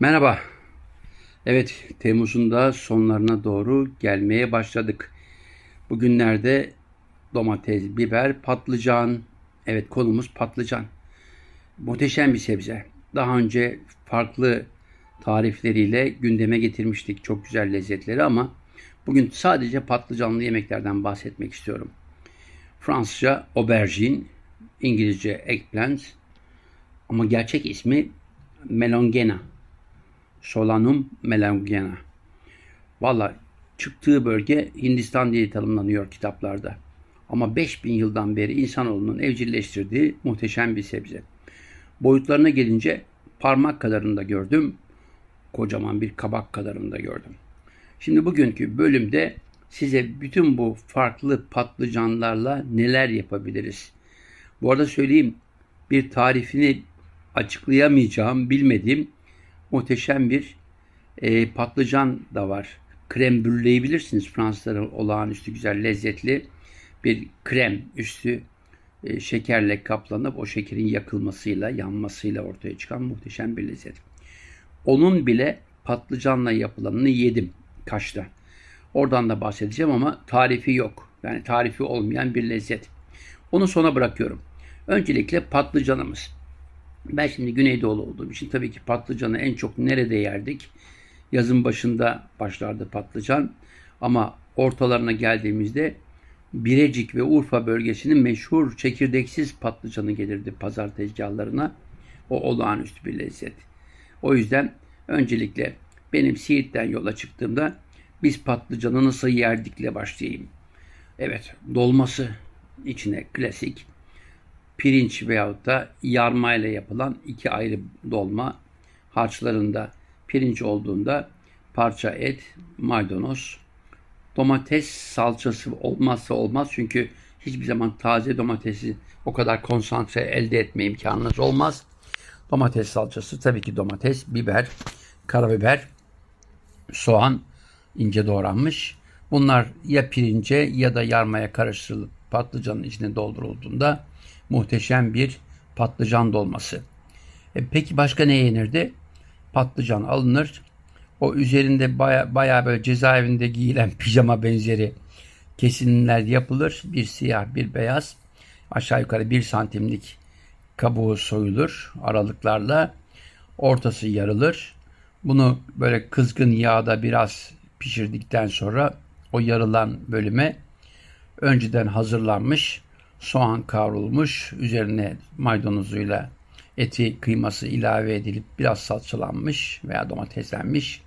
Merhaba. Evet, Temmuz'un da sonlarına doğru gelmeye başladık. Bugünlerde domates, biber, patlıcan. Evet, konumuz patlıcan. Muhteşem bir sebze. Daha önce farklı tarifleriyle gündeme getirmiştik çok güzel lezzetleri ama bugün sadece patlıcanlı yemeklerden bahsetmek istiyorum. Fransızca aubergine, İngilizce eggplant ama gerçek ismi melongena. Solanum melongena. Valla çıktığı bölge Hindistan diye tanımlanıyor kitaplarda. Ama 5000 yıldan beri insanoğlunun evcilleştirdiği muhteşem bir sebze. Boyutlarına gelince parmak kadarında gördüm. Kocaman bir kabak kadarında gördüm. Şimdi bugünkü bölümde size bütün bu farklı patlıcanlarla neler yapabiliriz? Bu arada söyleyeyim bir tarifini açıklayamayacağım, bilmediğim muhteşem bir e, patlıcan da var. Krem brûleyi bilirsiniz. Fransızların olağanüstü güzel, lezzetli bir krem üstü e, şekerle kaplanıp o şekerin yakılmasıyla, yanmasıyla ortaya çıkan muhteşem bir lezzet. Onun bile patlıcanla yapılanını yedim Kaş'ta. Oradan da bahsedeceğim ama tarifi yok. Yani tarifi olmayan bir lezzet. Onu sona bırakıyorum. Öncelikle patlıcanımız. Ben şimdi Güneydoğulu olduğum için tabii ki patlıcanı en çok nerede yerdik? Yazın başında başlardı patlıcan. Ama ortalarına geldiğimizde Birecik ve Urfa bölgesinin meşhur çekirdeksiz patlıcanı gelirdi pazar tezgahlarına. O olağanüstü bir lezzet. O yüzden öncelikle benim Siirt'ten yola çıktığımda biz patlıcanı nasıl yerdikle başlayayım. Evet, dolması içine klasik pirinç veyahut da yarma ile yapılan iki ayrı dolma harçlarında pirinç olduğunda parça et, maydanoz, domates salçası olmazsa olmaz çünkü hiçbir zaman taze domatesi o kadar konsantre elde etme imkanınız olmaz. Domates salçası tabii ki domates, biber, karabiber, soğan ince doğranmış. Bunlar ya pirince ya da yarmaya karıştırılıp patlıcanın içine doldurulduğunda muhteşem bir patlıcan dolması. E peki başka ne yenirdi? Patlıcan alınır. O üzerinde baya, baya böyle cezaevinde giyilen pijama benzeri kesimler yapılır. Bir siyah bir beyaz aşağı yukarı bir santimlik kabuğu soyulur aralıklarla. Ortası yarılır. Bunu böyle kızgın yağda biraz pişirdikten sonra o yarılan bölüme önceden hazırlanmış soğan kavrulmuş, üzerine maydanozuyla eti kıyması ilave edilip biraz salçalanmış veya domateslenmiş,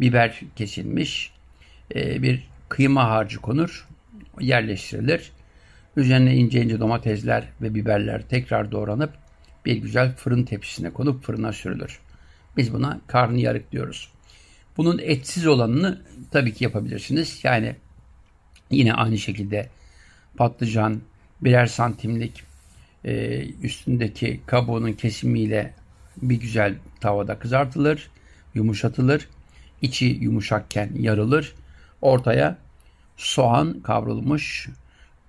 biber kesilmiş, e, bir kıyma harcı konur, yerleştirilir. Üzerine ince ince domatesler ve biberler tekrar doğranıp bir güzel fırın tepsisine konup fırına sürülür. Biz buna karnıyarık diyoruz. Bunun etsiz olanını tabii ki yapabilirsiniz. Yani yine aynı şekilde patlıcan, birer santimlik e, üstündeki kabuğunun kesimiyle bir güzel tavada kızartılır, yumuşatılır. İçi yumuşakken yarılır. Ortaya soğan kavrulmuş,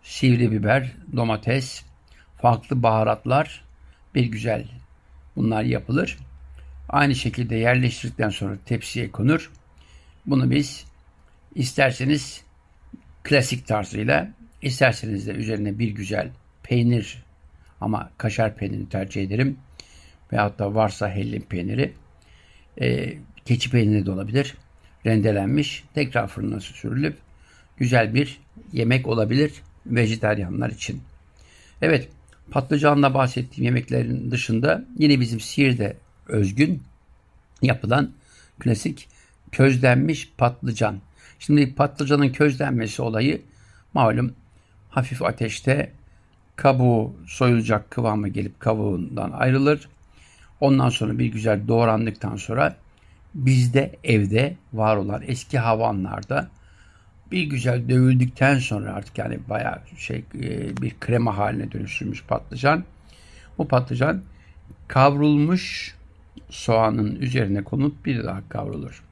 sivri biber, domates, farklı baharatlar bir güzel bunlar yapılır. Aynı şekilde yerleştirdikten sonra tepsiye konur. Bunu biz isterseniz klasik tarzıyla İsterseniz de üzerine bir güzel peynir ama kaşar peynirini tercih ederim. Veyahut da varsa hellim peyniri. E, keçi peyniri de olabilir. Rendelenmiş. Tekrar fırına sürülüp güzel bir yemek olabilir vejetaryenler için. Evet patlıcanla bahsettiğim yemeklerin dışında yine bizim Siirt'e özgün yapılan klasik közlenmiş patlıcan. Şimdi patlıcanın közlenmesi olayı malum hafif ateşte kabuğu soyulacak kıvama gelip kabuğundan ayrılır. Ondan sonra bir güzel doğrandıktan sonra bizde evde var olan eski havanlarda bir güzel dövüldükten sonra artık yani bayağı şey e, bir krema haline dönüştürmüş patlıcan. Bu patlıcan kavrulmuş soğanın üzerine konup bir daha kavrulur.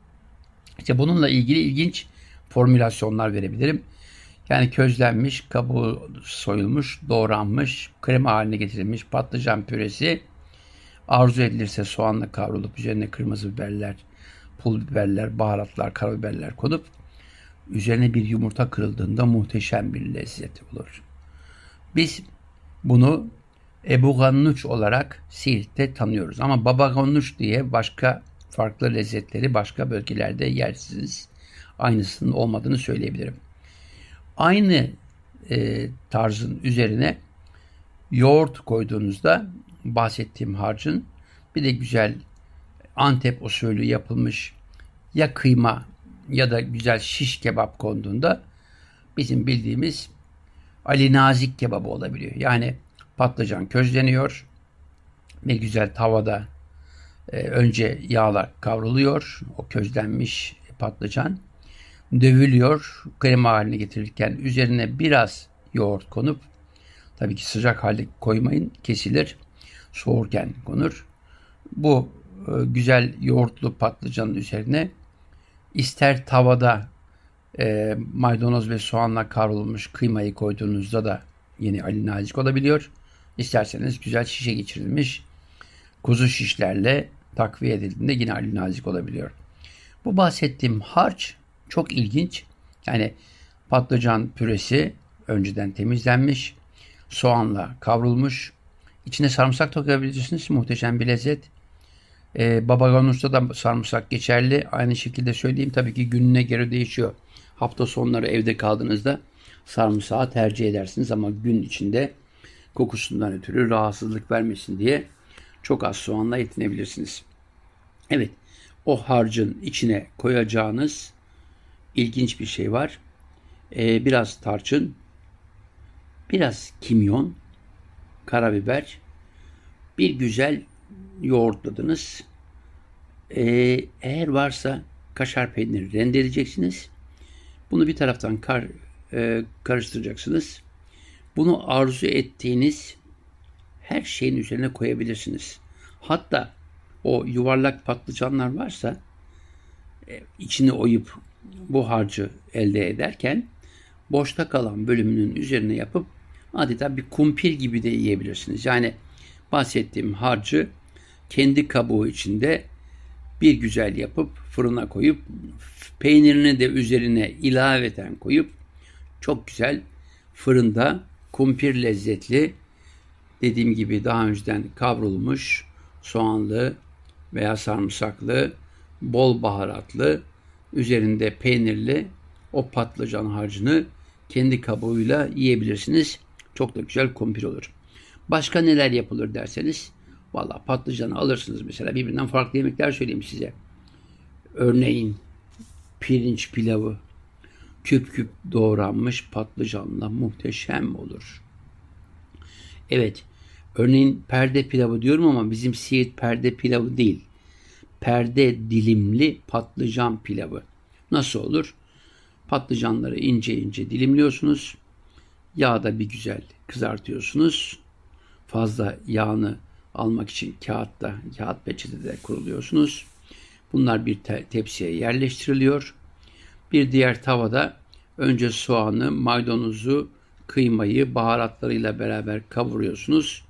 İşte bununla ilgili ilginç formülasyonlar verebilirim. Yani közlenmiş, kabuğu soyulmuş, doğranmış, krema haline getirilmiş patlıcan püresi. Arzu edilirse soğanla kavrulup üzerine kırmızı biberler, pul biberler, baharatlar, karabiberler konup üzerine bir yumurta kırıldığında muhteşem bir lezzet olur. Biz bunu Ebu Gannuç olarak Siirt'te tanıyoruz. Ama Baba Gannuç diye başka farklı lezzetleri başka bölgelerde yersiniz. Aynısının olmadığını söyleyebilirim. Aynı e, tarzın üzerine yoğurt koyduğunuzda bahsettiğim harcın bir de güzel Antep usulü yapılmış ya kıyma ya da güzel şiş kebap konduğunda bizim bildiğimiz Ali Nazik kebabı olabiliyor. Yani patlıcan közleniyor ve güzel tavada e, önce yağla kavruluyor. O közlenmiş patlıcan dövülüyor. Krema haline getirirken üzerine biraz yoğurt konup tabii ki sıcak halde koymayın kesilir. Soğurken konur. Bu e, güzel yoğurtlu patlıcanın üzerine ister tavada e, maydanoz ve soğanla kavrulmuş kıymayı koyduğunuzda da yeni Ali Nazik olabiliyor. İsterseniz güzel şişe geçirilmiş kuzu şişlerle takviye edildiğinde yine Ali Nazik olabiliyor. Bu bahsettiğim harç çok ilginç. Yani patlıcan püresi önceden temizlenmiş, soğanla kavrulmuş. İçine sarımsak da koyabilirsiniz. Muhteşem bir lezzet. Ee, baba ganus'ta da sarımsak geçerli. Aynı şekilde söyleyeyim. Tabii ki gününe göre değişiyor. Hafta sonları evde kaldığınızda sarımsağı tercih edersiniz ama gün içinde kokusundan ötürü rahatsızlık vermesin diye çok az soğanla yetinebilirsiniz. Evet, o harcın içine koyacağınız ilginç bir şey var. Ee, biraz tarçın, biraz kimyon, karabiber, bir güzel yoğurtladınız. Ee, eğer varsa kaşar peyniri rendeleyeceksiniz. Bunu bir taraftan kar, e, karıştıracaksınız. Bunu arzu ettiğiniz her şeyin üzerine koyabilirsiniz. Hatta o yuvarlak patlıcanlar varsa e, içini oyup bu harcı elde ederken boşta kalan bölümünün üzerine yapıp adeta bir kumpir gibi de yiyebilirsiniz. Yani bahsettiğim harcı kendi kabuğu içinde bir güzel yapıp fırına koyup peynirini de üzerine ilaveten koyup çok güzel fırında kumpir lezzetli dediğim gibi daha önceden kavrulmuş soğanlı veya sarımsaklı bol baharatlı üzerinde peynirli o patlıcan harcını kendi kabuğuyla yiyebilirsiniz. Çok da güzel kumpir olur. Başka neler yapılır derseniz valla patlıcanı alırsınız mesela birbirinden farklı yemekler söyleyeyim size. Örneğin pirinç pilavı küp küp doğranmış patlıcanla muhteşem olur. Evet, örneğin perde pilavı diyorum ama bizim Siirt perde pilavı değil. Perde dilimli patlıcan pilavı. Nasıl olur? Patlıcanları ince ince dilimliyorsunuz. Yağda bir güzel kızartıyorsunuz. Fazla yağını almak için kağıtta, kağıt peçetede kuruluyorsunuz. Bunlar bir te- tepsiye yerleştiriliyor. Bir diğer tavada önce soğanı, maydanozu, kıymayı baharatlarıyla beraber kavuruyorsunuz.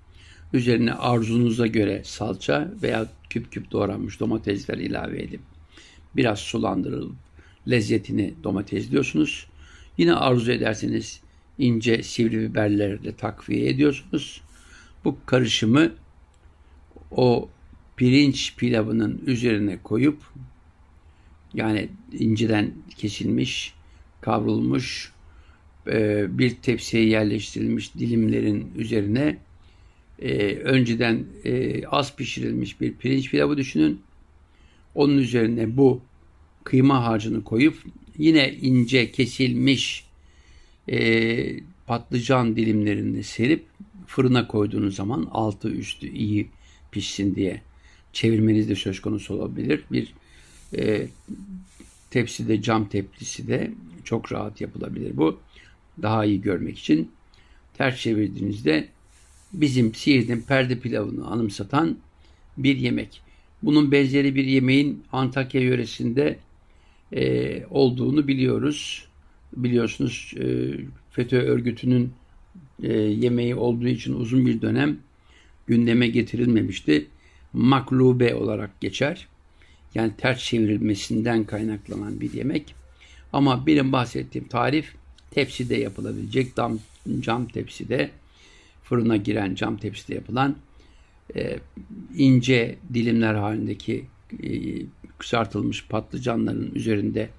Üzerine arzunuza göre salça veya küp küp doğranmış domatesler ilave edip biraz sulandırılıp lezzetini domatesliyorsunuz. Yine arzu ederseniz ince sivri biberlerle takviye ediyorsunuz. Bu karışımı o pirinç pilavının üzerine koyup yani inceden kesilmiş, kavrulmuş e, bir tepsiye yerleştirilmiş dilimlerin üzerine e, önceden e, az pişirilmiş bir pirinç pilavı düşünün. Onun üzerine bu kıyma harcını koyup yine ince kesilmiş patlıcan dilimlerini serip fırına koyduğunuz zaman altı üstü iyi pişsin diye çevirmeniz de söz konusu olabilir. Bir e, tepside cam tepsisi de çok rahat yapılabilir bu. Daha iyi görmek için ters çevirdiğinizde bizim Siirt'in perde pilavını anımsatan bir yemek. Bunun benzeri bir yemeğin Antakya yöresinde e, olduğunu biliyoruz. Biliyorsunuz e, FETÖ örgütünün e, yemeği olduğu için uzun bir dönem gündeme getirilmemişti. maklube olarak geçer. Yani ters çevrilmesinden kaynaklanan bir yemek. Ama benim bahsettiğim tarif tepside yapılabilecek cam, cam tepside fırına giren cam tepside yapılan e, ince dilimler halindeki e, kısaltılmış patlıcanların üzerinde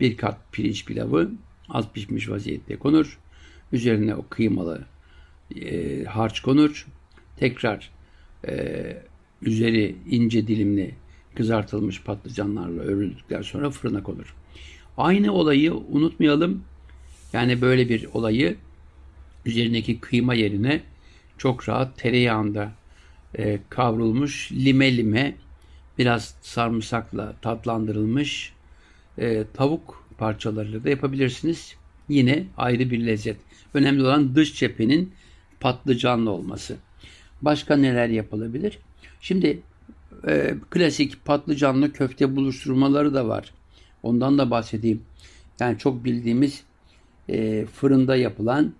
bir kat pirinç pilavı az pişmiş vaziyette konur. Üzerine o kıymalı e, harç konur. Tekrar e, üzeri ince dilimli kızartılmış patlıcanlarla örüldükten sonra fırına konur. Aynı olayı unutmayalım. Yani böyle bir olayı üzerindeki kıyma yerine çok rahat tereyağında e, kavrulmuş lime lime biraz sarımsakla tatlandırılmış e, tavuk parçalarıyla da yapabilirsiniz. Yine ayrı bir lezzet. Önemli olan dış cephenin patlıcanlı olması. Başka neler yapılabilir? Şimdi e, klasik patlıcanlı köfte buluşturmaları da var. Ondan da bahsedeyim. Yani çok bildiğimiz e, fırında yapılan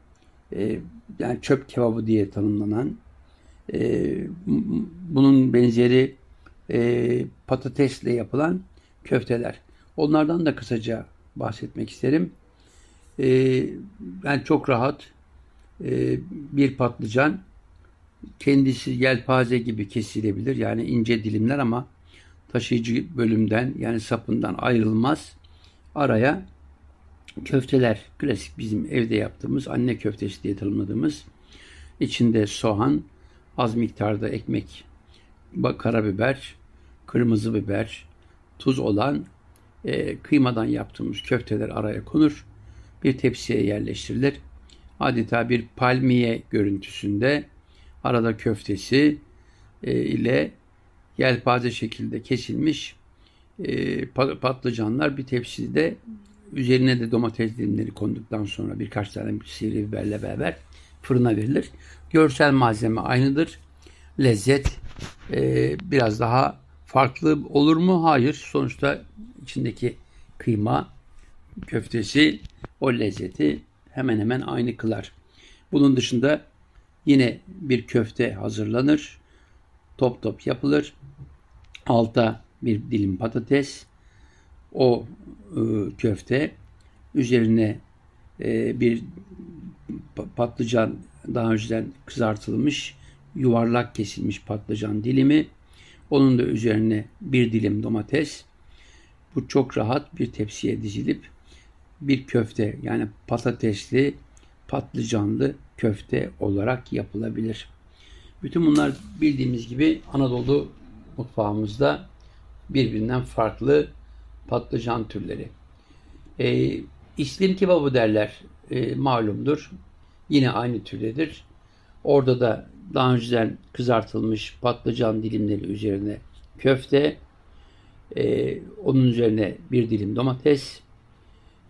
e, yani çöp kebabı diye tanımlanan e, bunun benzeri e, patatesle yapılan köfteler. Onlardan da kısaca bahsetmek isterim. E, yani çok rahat e, bir patlıcan kendisi yelpaze gibi kesilebilir. Yani ince dilimler ama taşıyıcı bölümden yani sapından ayrılmaz. Araya köfteler klasik bizim evde yaptığımız anne köftesi diye tanımladığımız içinde soğan, az miktarda ekmek, karabiber, kırmızı biber, tuz olan e, kıymadan yaptığımız köfteler araya konur. Bir tepsiye yerleştirilir. Adeta bir palmiye görüntüsünde arada köftesi e, ile yelpaze şekilde kesilmiş e, patlıcanlar bir tepside üzerine de domates dilimleri konduktan sonra birkaç tane sivri biberle beraber fırına verilir. Görsel malzeme aynıdır. Lezzet e, biraz daha farklı olur mu? Hayır. Sonuçta içindeki kıyma köftesi o lezzeti hemen hemen aynı kılar. Bunun dışında yine bir köfte hazırlanır. Top top yapılır. Alta bir dilim patates. O e, köfte üzerine e, bir patlıcan daha önceden kızartılmış yuvarlak kesilmiş patlıcan dilimi. Onun da üzerine bir dilim domates. Bu çok rahat bir tepsiye dizilip bir köfte yani patatesli patlıcanlı köfte olarak yapılabilir. Bütün bunlar bildiğimiz gibi Anadolu mutfağımızda birbirinden farklı patlıcan türleri. E, İslim kebabı derler e, malumdur. Yine aynı türdedir. Orada da daha önceden kızartılmış patlıcan dilimleri üzerine köfte, e, onun üzerine bir dilim domates,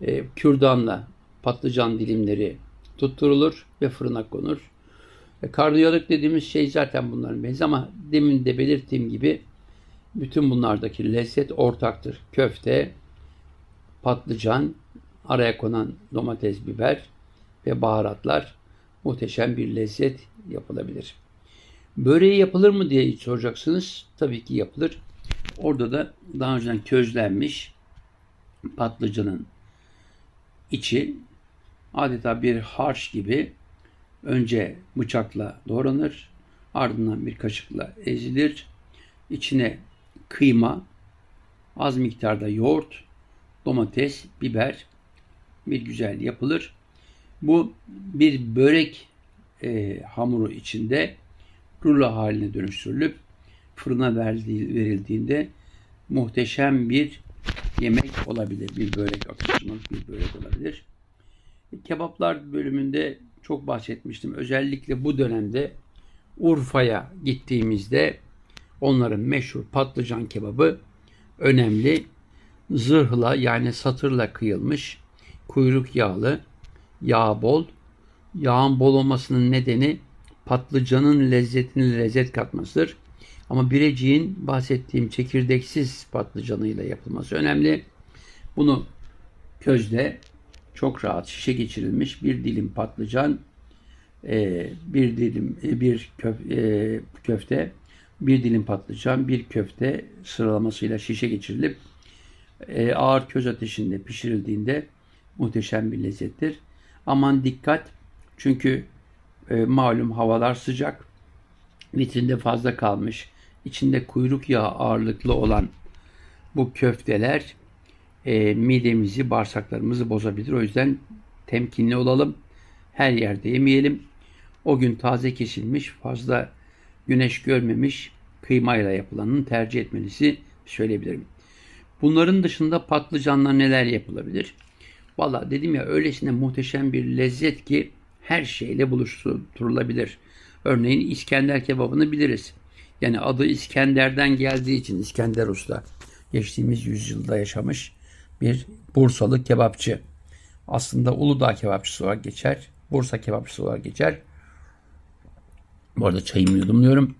e, kürdanla patlıcan dilimleri tutturulur ve fırına konur. E, karnıyarık dediğimiz şey zaten bunların benzi ama demin de belirttiğim gibi bütün bunlardaki lezzet ortaktır. Köfte, patlıcan, araya konan domates, biber ve baharatlar muhteşem bir lezzet yapılabilir. Böreği yapılır mı diye soracaksınız. Tabii ki yapılır. Orada da daha önceden közlenmiş patlıcanın içi adeta bir harç gibi önce bıçakla doğranır. Ardından bir kaşıkla ezilir. İçine kıyma, az miktarda yoğurt, domates, biber bir güzel yapılır. Bu bir börek e, hamuru içinde rulo haline dönüştürülüp fırına verdiği, verildiğinde muhteşem bir yemek olabilir. Bir börek atıştırmalık bir börek olabilir. Kebaplar bölümünde çok bahsetmiştim. Özellikle bu dönemde Urfa'ya gittiğimizde onların meşhur patlıcan kebabı önemli. Zırhla yani satırla kıyılmış, kuyruk yağlı, yağ bol. Yağın bol olmasının nedeni patlıcanın lezzetini lezzet katmasıdır. Ama bireciğin bahsettiğim çekirdeksiz patlıcanıyla yapılması önemli. Bunu közde çok rahat şişe geçirilmiş bir dilim patlıcan, e, bir dilim e, bir e, köfte, bir dilim patlıcan, bir köfte sıralamasıyla şişe geçirilip e, ağır köz ateşinde pişirildiğinde muhteşem bir lezzettir. Aman dikkat çünkü e, malum havalar sıcak. Vitrinde fazla kalmış. İçinde kuyruk yağı ağırlıklı olan bu köfteler e, midemizi, bağırsaklarımızı bozabilir. O yüzden temkinli olalım. Her yerde yemeyelim. O gün taze kesilmiş, fazla güneş görmemiş kıymayla yapılanın tercih etmenizi söyleyebilirim. Bunların dışında patlıcanla neler yapılabilir? Valla dedim ya öylesine muhteşem bir lezzet ki her şeyle buluşturulabilir. Örneğin İskender kebabını biliriz. Yani adı İskender'den geldiği için İskender Usta geçtiğimiz yüzyılda yaşamış bir Bursalı kebapçı. Aslında Uludağ kebapçısı olarak geçer. Bursa kebapçısı olarak geçer. Bu arada çayımı yudumluyorum.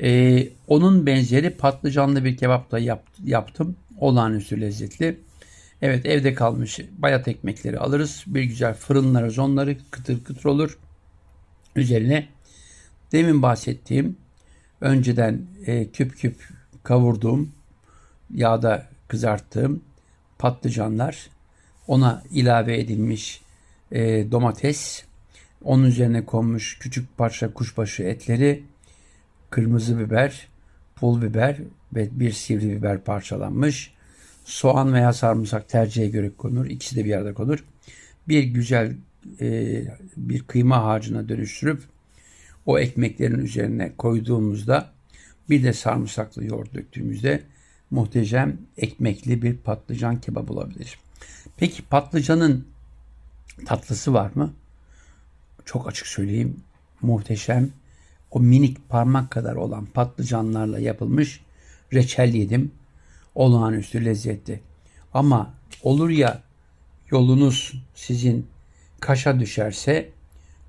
Ee, onun benzeri patlıcanlı bir kebap da yap, yaptım. Olağanüstü lezzetli. Evet evde kalmış bayat ekmekleri alırız. Bir güzel fırınlarız onları kıtır kıtır olur. Üzerine demin bahsettiğim önceden e, küp küp kavurduğum yağda kızarttığım patlıcanlar ona ilave edilmiş e, domates onun üzerine konmuş küçük parça kuşbaşı etleri kırmızı biber pul biber ve bir sivri biber parçalanmış soğan veya sarımsak tercihe göre konur. İkisi de bir arada konur. Bir güzel e, bir kıyma harcına dönüştürüp o ekmeklerin üzerine koyduğumuzda bir de sarımsaklı yoğurt döktüğümüzde muhteşem ekmekli bir patlıcan kebap olabilir. Peki patlıcanın tatlısı var mı? Çok açık söyleyeyim. Muhteşem. O minik parmak kadar olan patlıcanlarla yapılmış reçel yedim olağanüstü lezzetli. Ama olur ya yolunuz sizin Kaş'a düşerse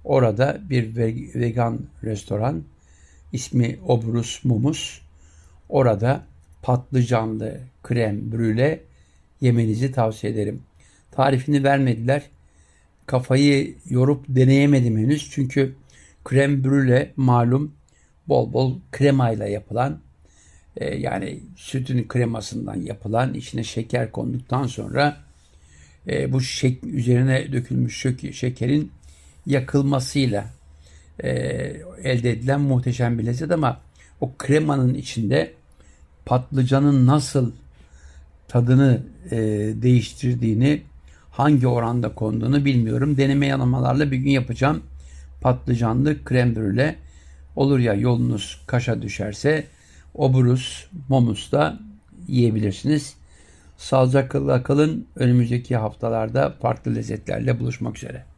orada bir vegan restoran ismi Obrus Mumus orada patlıcanlı krem brüle yemenizi tavsiye ederim. Tarifini vermediler. Kafayı yorup deneyemedim henüz. Çünkü krem brüle malum bol bol kremayla yapılan e, yani sütün kremasından yapılan içine şeker konduktan sonra e, bu şek üzerine dökülmüş şekerin yakılmasıyla e, elde edilen muhteşem bir lezzet ama o kremanın içinde patlıcanın nasıl tadını e, değiştirdiğini hangi oranda konduğunu bilmiyorum. Deneme yanılmalarla bir gün yapacağım. Patlıcanlı krem brüle olur ya yolunuz kaşa düşerse oburus, momus da yiyebilirsiniz. Sağlıcakla kalın. Önümüzdeki haftalarda farklı lezzetlerle buluşmak üzere.